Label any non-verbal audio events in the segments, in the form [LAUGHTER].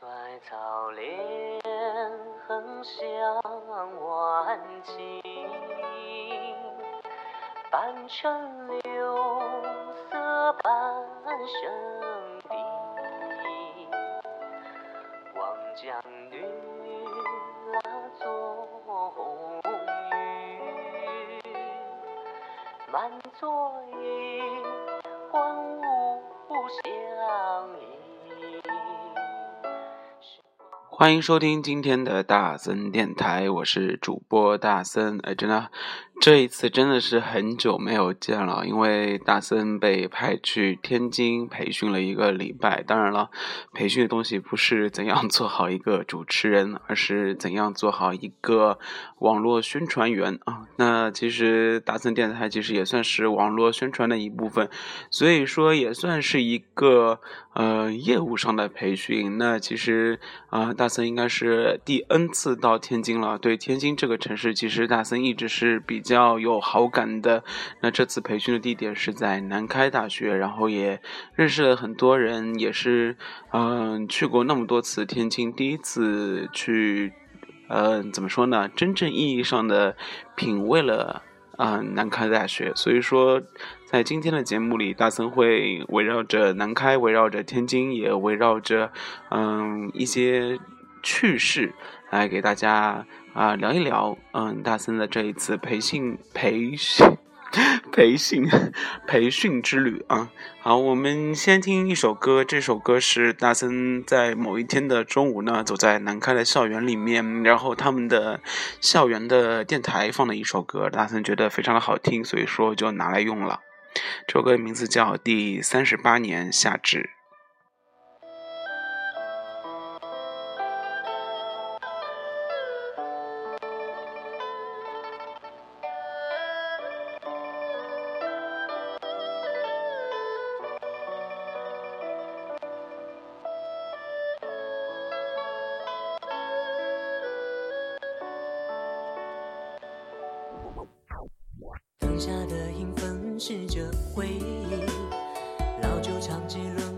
衰草连横向晚晴，半城柳色半生地。望江女拉作红雨，满座衣，荒芜相依。欢迎收听今天的大森电台，我是主播大森。哎，真的，这一次真的是很久没有见了，因为大森被派去天津培训了一个礼拜。当然了，培训的东西不是怎样做好一个主持人，而是怎样做好一个网络宣传员啊。那其实大森电台其实也算是网络宣传的一部分，所以说也算是一个呃业务上的培训。那其实啊，大森应该是第 N 次到天津了。对天津这个城市，其实大森一直是比比较有好感的。那这次培训的地点是在南开大学，然后也认识了很多人，也是嗯、去过那么多次天津，第一次去，呃，怎么说呢？真正意义上的品味了。啊、南开大学，所以说，在今天的节目里，大森会围绕着南开，围绕着天津，也围绕着嗯一些趣事来给大家啊、聊一聊。嗯，大森的这一次培训培训培训 [LAUGHS] 培训之旅啊。好，我们先听一首歌，这首歌是大森在某一天的中午呢，走在南开的校园里面，然后他们的校园的电台放的一首歌，大森觉得非常的好听，所以说就拿来用了。这首歌的名字叫《第三十八年夏至》。老旧长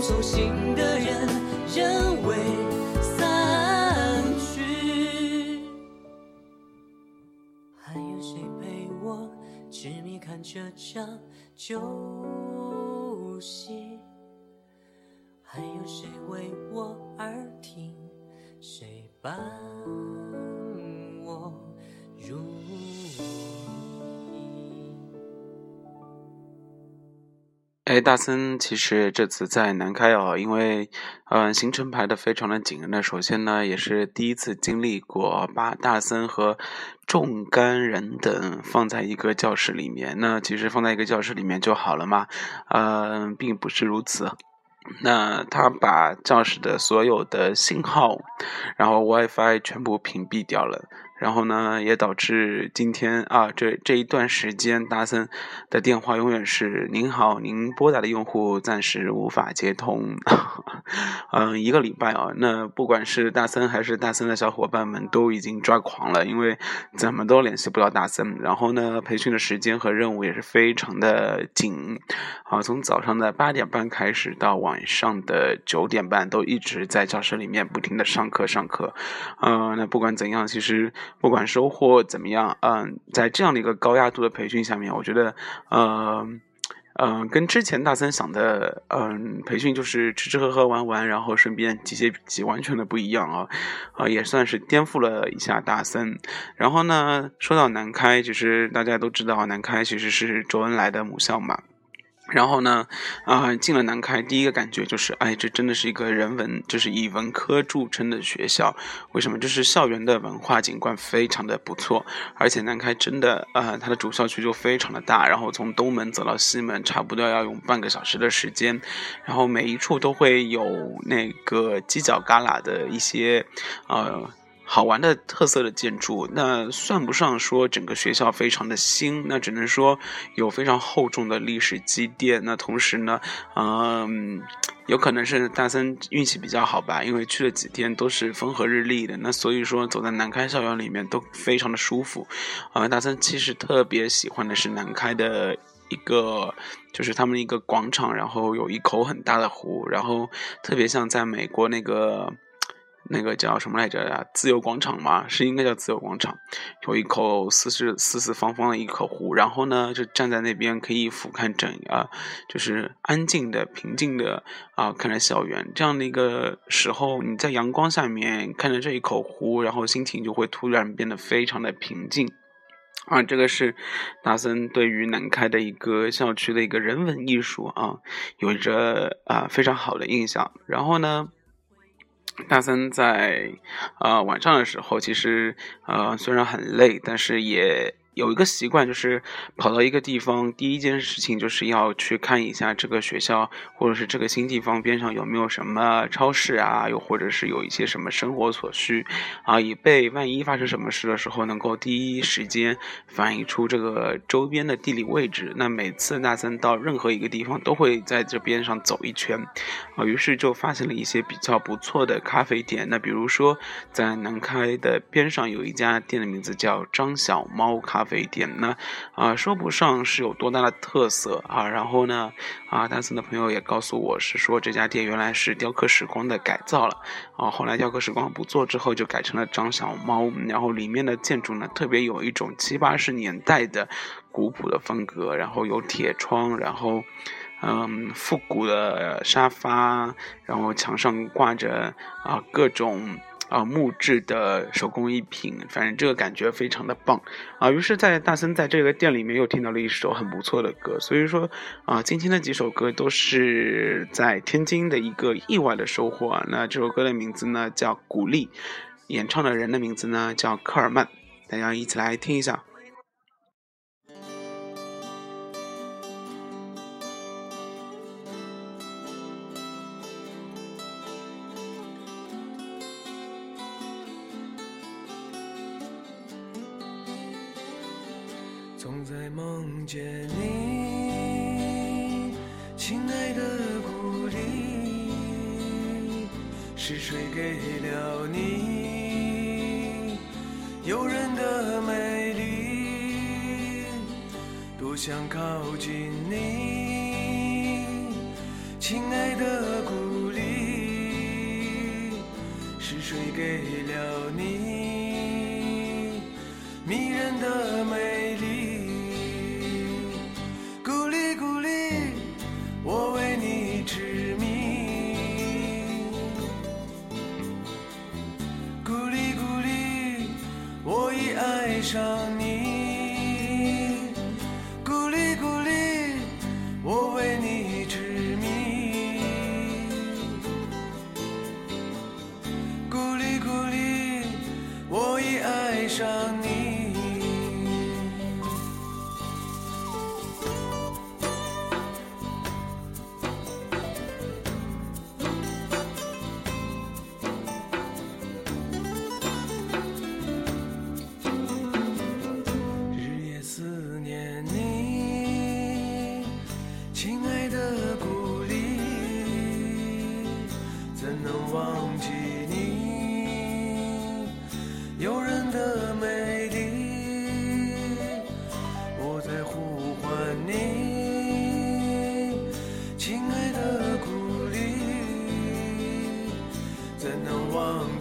送行的人，人未散去。还有谁陪我痴迷看这场旧戏？还有谁为我而听？谁伴哎，大森其实这次在南开哦，因为嗯行程排的非常的紧。那首先呢，也是第一次经历过把大森和众干人等放在一个教室里面。那其实放在一个教室里面就好了嘛，嗯、并不是如此。那他把教室的所有的信号，然后 WiFi 全部屏蔽掉了，然后呢，也导致今天啊，这这一段时间，大森的电话永远是“您好，您拨打的用户暂时无法接通”。[LAUGHS] 嗯，一个礼拜啊，那不管是大森还是大森的小伙伴们都已经抓狂了，因为怎么都联系不到大森。然后呢，培训的时间和任务也是非常的紧啊，从早上的八点半开始到晚上的九点半，都一直在教室里面不停的上课上课。嗯，那不管怎样，其实。不管收获怎么样，嗯，在这样的一个高压度的培训下面，我觉得，呃，嗯，跟之前大森想的，嗯，培训就是吃吃喝喝玩玩，然后顺便记些笔记，完全的不一样啊，啊，也算是颠覆了一下大森。然后呢，说到南开，其实大家都知道，南开其实是周恩来的母校嘛。然后呢，啊，进了南开，第一个感觉就是，哎，这真的是一个人文，就是以文科著称的学校。为什么？就是校园的文化景观非常的不错，而且南开真的，呃，它的主校区就非常的大，然后从东门走到西门，差不多要用半个小时的时间。然后每一处都会有那个犄角旮旯的一些，呃。好玩的特色的建筑，那算不上说整个学校非常的新，那只能说有非常厚重的历史积淀。那同时呢，嗯，有可能是大森运气比较好吧，因为去了几天都是风和日丽的，那所以说走在南开校园里面都非常的舒服。啊，大森其实特别喜欢的是南开的一个，就是他们一个广场，然后有一口很大的湖，然后特别像在美国那个。那个叫什么来着呀？自由广场嘛，是应该叫自由广场。有一口四四四四方方的一口湖，然后呢，就站在那边可以俯瞰整啊，就是安静的、平静的啊，看着校园。这样的一个时候，你在阳光下面看着这一口湖，然后心情就会突然变得非常的平静啊。这个是达森对于南开的一个校区的一个人文艺术啊，有着啊非常好的印象。然后呢？大三在，呃晚上的时候，其实呃虽然很累，但是也。有一个习惯，就是跑到一个地方，第一件事情就是要去看一下这个学校或者是这个新地方边上有没有什么超市啊，又或者是有一些什么生活所需啊，以备万一发生什么事的时候，能够第一时间反映出这个周边的地理位置。那每次大森到任何一个地方，都会在这边上走一圈啊，于是就发现了一些比较不错的咖啡店。那比如说在南开的边上有一家店的名字叫张小猫咖。啡店呢，啊，说不上是有多大的特色啊。然后呢，啊，丹森的朋友也告诉我是说这家店原来是雕刻时光的改造了啊。后来雕刻时光不做之后，就改成了张小猫。然后里面的建筑呢，特别有一种七八十年代的古朴的风格。然后有铁窗，然后嗯，复古的沙发，然后墙上挂着啊各种。啊，木质的手工艺品，反正这个感觉非常的棒啊！于是，在大森在这个店里面又听到了一首很不错的歌，所以说啊，今天的几首歌都是在天津的一个意外的收获啊。那这首歌的名字呢叫《鼓励》，演唱的人的名字呢叫科尔曼，大家一起来听一下。梦见你，亲爱的故里，是谁给了你诱人的美丽？多想靠近你，亲爱的故里，是谁给了你迷人的美上你。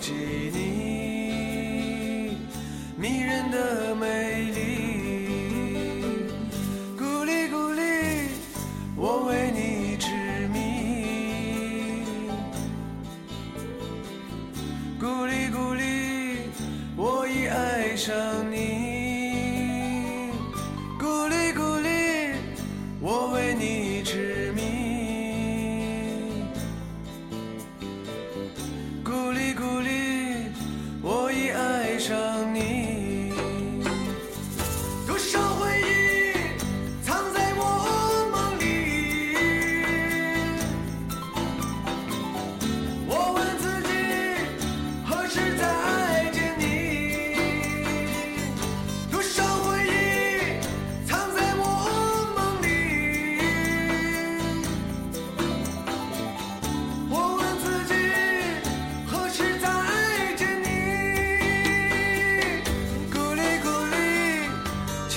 忘记你？迷人的美丽。咕哩咕哩，我为你痴迷。咕哩咕哩，我已爱上你。咕哩咕哩，我为你痴迷。咕哩咕哩，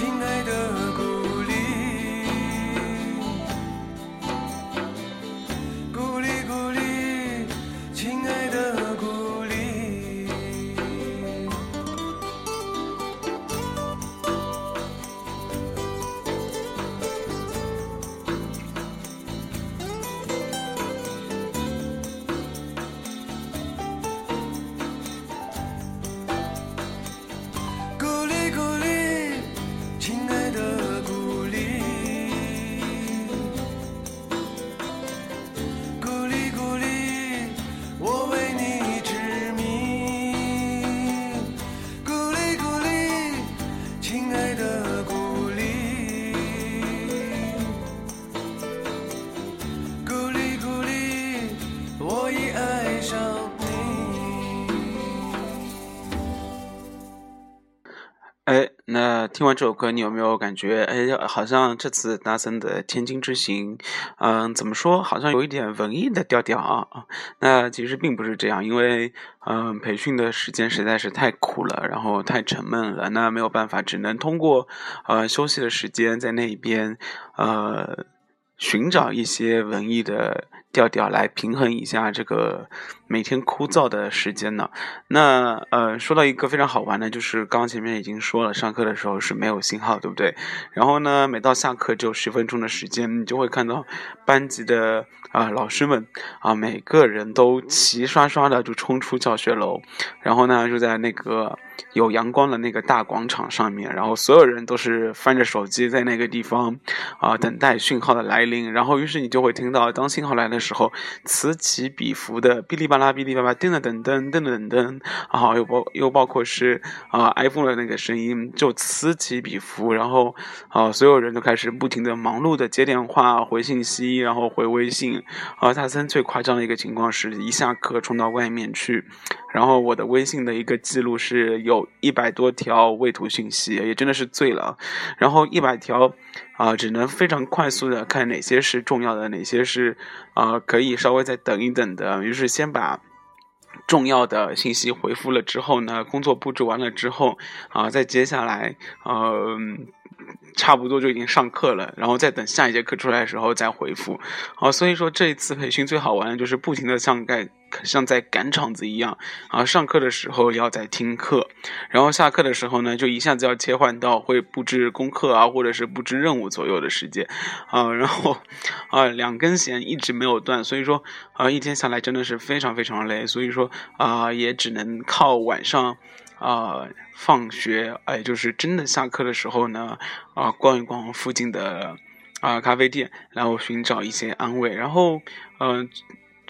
亲爱的听完这首歌，你有没有感觉，哎，好像这次大森的天津之行，嗯，怎么说，好像有一点文艺的调调啊？那其实并不是这样，因为，嗯，培训的时间实在是太苦了，然后太沉闷了，那没有办法，只能通过，呃，休息的时间在那边，呃，寻找一些文艺的调调来平衡一下这个每天枯燥的时间呢。那呃，说到一个非常好玩的，就是刚刚前面已经说了，上课的时候是没有信号，对不对？然后呢，每到下课只有十分钟的时间，你就会看到班级的啊、老师们啊，每个人都齐刷刷的就冲出教学楼，然后呢就在那个有阳光的那个大广场上面，然后所有人都是翻着手机在那个地方啊、等待讯号的来临，然后于是你就会听到当信号来的时候，此起彼伏的哔哩吧啦哔哩吧啦，噔噔噔噔噔噔噔，啊，又包又包括是啊、iPhone 的那个声音就此起彼伏，然后啊、所有人都开始不停的忙碌的接电话、回信息，然后回微信。啊，大森最夸张的一个情况是一下课冲到外面去，然后我的微信的一个记录是有一百多条未读信息，也真的是醉了。然后一百条啊、只能非常快速的看哪些是重要的，哪些是啊、可以稍微再等一等的。于是先把。重要的信息回复了之后呢，工作布置完了之后啊，再接下来呃，差不多就已经上课了，然后再等下一节课出来的时候再回复。啊，所以说这一次培训最好玩的就是不停的像在像在赶场子一样啊，上课的时候要在听课，然后下课的时候呢，就一下子要切换到会布置功课啊，或者是布置任务左右的时间啊，然后啊两根弦一直没有断，所以说啊一天下来真的是非常非常累，所以说啊也只能靠晚上。啊、放学，哎，就是真的下课的时候呢，啊、逛一逛附近的啊、咖啡店，然后寻找一些安慰。然后，嗯、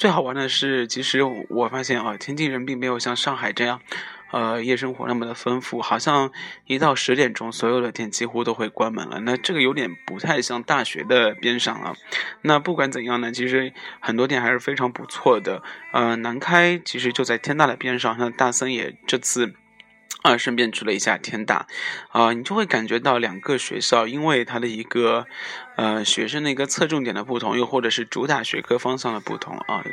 最好玩的是，其实我发现啊，天津人并没有像上海这样，呃，夜生活那么的丰富。好像一到十点钟，所有的店几乎都会关门了。那这个有点不太像大学的边上了。那不管怎样呢，其实很多店还是非常不错的。呃，南开其实就在天大的边上，那大森也这次。啊，顺便去了一下天大，啊、你就会感觉到两个学校因为它的一个呃学生的一个侧重点的不同，又或者是主打学科方向的不同啊，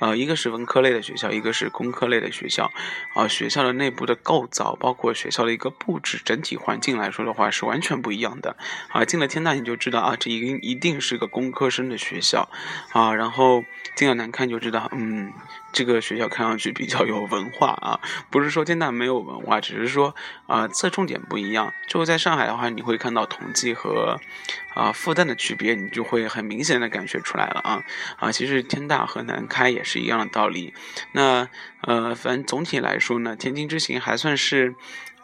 呃，一个是文科类的学校，一个是工科类的学校，啊，学校的内部的构造，包括学校的一个布置，整体环境来说的话是完全不一样的。啊，进了天大你就知道啊，这一定一定是个工科生的学校，啊，然后进了南开就知道，嗯。这个学校看上去比较有文化啊，不是说天大没有文化，只是说啊侧重点不一样。就在上海的话，你会看到同济和啊复旦的区别，你就会很明显的感觉出来了啊啊，其实天大和南开也是一样的道理。那呃，反正总体来说呢，天津之行还算是。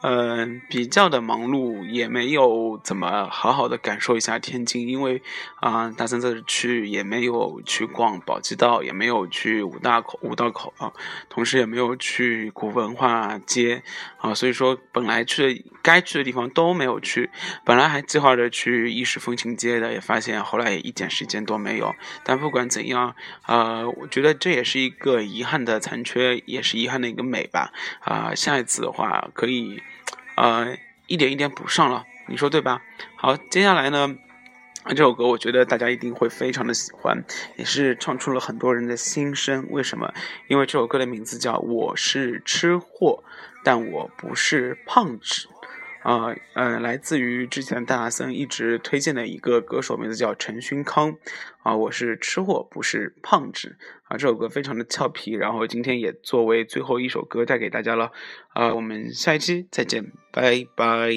呃，比较的忙碌，也没有怎么好好的感受一下天津，因为啊，大三这去也没有去逛宝鸡道，也没有去五大口五道口啊，同时也没有去古文化街啊，所以说本来去的该去的地方都没有去，本来还计划着去意式风情街的，也发现后来一点时间都没有。但不管怎样，呃，我觉得这也是一个遗憾的残缺，也是遗憾的一个美吧。啊，下一次的话可以。呃，一点一点补上了，你说对吧？好，接下来呢，这首歌我觉得大家一定会非常的喜欢，也是唱出了很多人的心声。为什么？因为这首歌的名字叫《我是吃货，但我不是胖子》。啊，呃，来自于之前大森一直推荐的一个歌手，名字叫陈勋康。啊，我是吃货，不是胖子。啊，这首歌非常的俏皮，然后今天也作为最后一首歌带给大家了。啊，我们下一期再见，拜拜。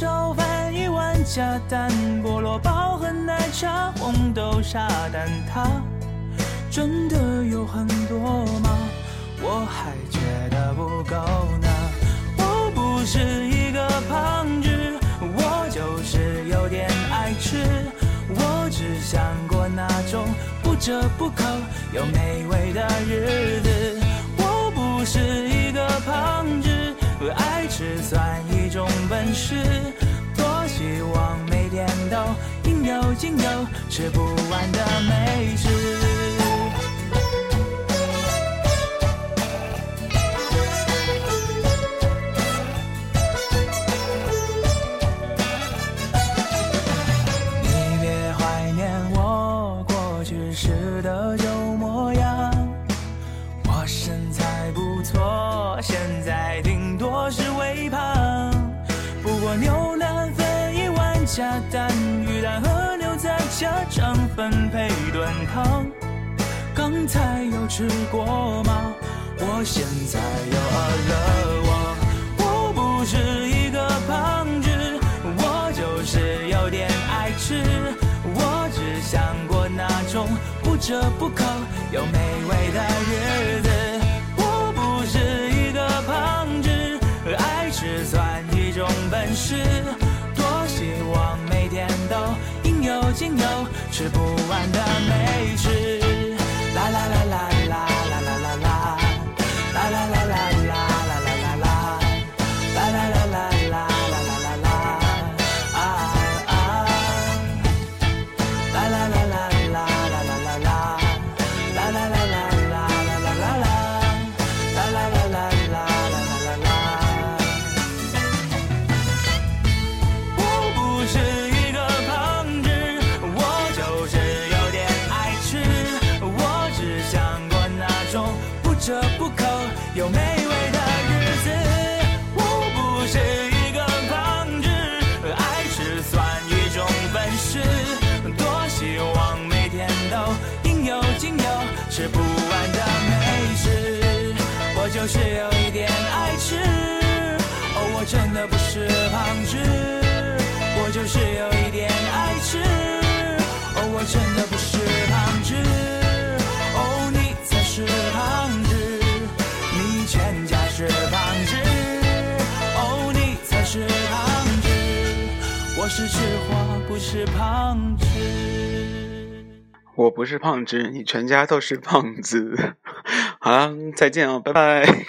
叉烧饭一碗加蛋，菠萝包和奶茶，红豆沙蛋挞，真的有很多吗？我还觉得不够呢。我不是一个胖子，我就是有点爱吃。我只想过那种不折不扣又美味的日子。我不是一个胖子。爱吃酸是，多希望每天都应有尽有，吃不完的美食。下蛋，鱼蛋和牛仔加肠粉配炖汤。刚才有吃过吗？我现在又饿了。我我不是一个胖子，我就是有点爱吃。我只想过那种不折不扣又美味的日子。我不是一个胖子，爱吃算一种本事，有尽有，吃不完的美食。就是有一点爱吃，哦，我真的不是胖子。我就是有一点爱吃，哦，我真的不是胖子。哦，你才是胖子，你全家是胖子。哦，你才是胖子，我是吃货，不是胖子。我不是胖子，你全家都是胖子。[LAUGHS] 好了，再见哦，拜拜。